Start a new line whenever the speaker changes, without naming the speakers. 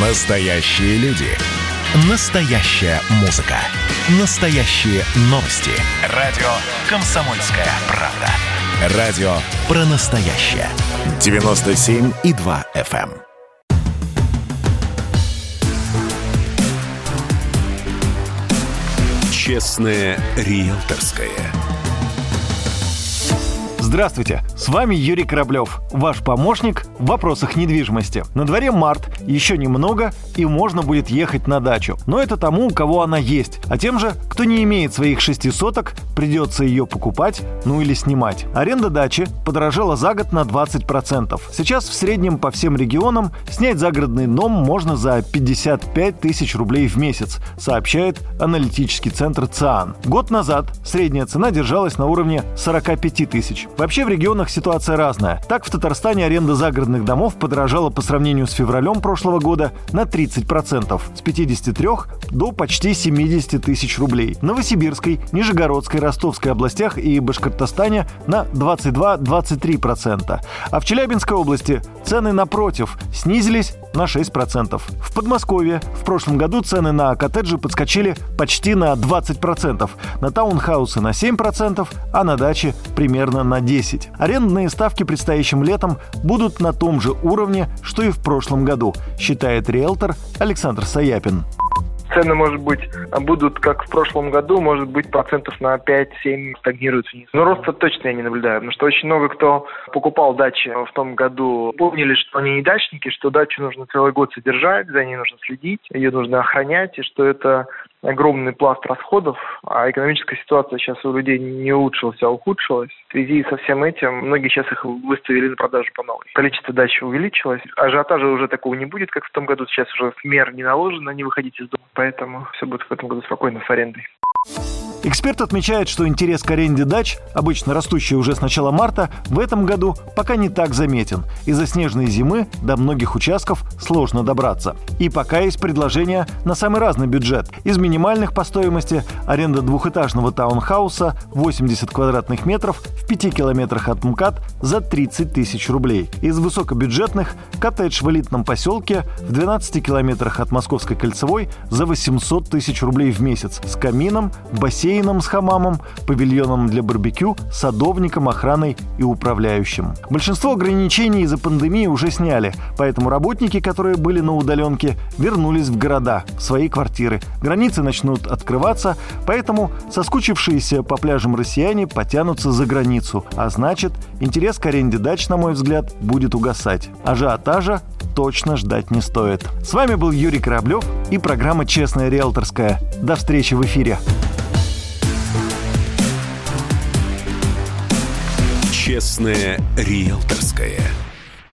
Настоящие люди. Настоящая музыка. Настоящие новости. Радио «Комсомольская правда». Радио про настоящее. 97,2 FM. Честное риэлторское.
Здравствуйте, с вами Юрий Кораблев, ваш помощник в вопросах недвижимости. На дворе март, еще немного, и можно будет ехать на дачу. Но это тому, у кого она есть. А тем же, кто не имеет своих шести соток, придется ее покупать, ну или снимать. Аренда дачи подорожала за год на 20%. Сейчас в среднем по всем регионам снять загородный дом можно за 55 тысяч рублей в месяц, сообщает аналитический центр ЦИАН. Год назад средняя цена держалась на уровне 45 тысяч. Вообще в регионах ситуация разная. Так в Татарстане аренда загородных домов подорожала по сравнению с февралем прошлого года на 30%, с 53 до почти 70 тысяч рублей. В Новосибирской, Нижегородской, Ростовской областях и Башкортостане на 22-23%. А в Челябинской области цены напротив снизились на 6%. В Подмосковье в прошлом году цены на коттеджи подскочили почти на 20%, на таунхаусы на 7%, а на даче примерно на 10. Арендные ставки предстоящим летом будут на том же уровне, что и в прошлом году, считает риэлтор Александр Саяпин
цены, может быть, будут как в прошлом году, может быть, процентов на 5-7 стагнируют вниз. Но роста точно я не наблюдаю, потому что очень много кто покупал дачи в том году, помнили, что они не дачники, что дачу нужно целый год содержать, за ней нужно следить, ее нужно охранять, и что это огромный пласт расходов, а экономическая ситуация сейчас у людей не улучшилась, а ухудшилась. В связи со всем этим многие сейчас их выставили на продажу по новой. Количество дач увеличилось, ажиотажа уже такого не будет, как в том году. Сейчас уже мер не наложено, не выходить из дома, поэтому все будет в этом году спокойно с арендой.
Эксперт отмечает, что интерес к аренде дач, обычно растущий уже с начала марта, в этом году пока не так заметен. Из-за снежной зимы до многих участков сложно добраться. И пока есть предложения на самый разный бюджет. Из минимальных по стоимости аренда двухэтажного таунхауса 80 квадратных метров в 5 километрах от МКАД за 30 тысяч рублей. Из высокобюджетных коттедж в элитном поселке в 12 километрах от Московской кольцевой за 800 тысяч рублей в месяц с камином, бассейном бассейном с хамамом, павильоном для барбекю, садовником, охраной и управляющим. Большинство ограничений из-за пандемии уже сняли, поэтому работники, которые были на удаленке, вернулись в города, в свои квартиры. Границы начнут открываться, поэтому соскучившиеся по пляжам россияне потянутся за границу, а значит, интерес к аренде дач, на мой взгляд, будет угасать. Ажиотажа точно ждать не стоит. С вами был Юрий Кораблев и программа «Честная риэлторская». До встречи в эфире.
Честное риэлторское.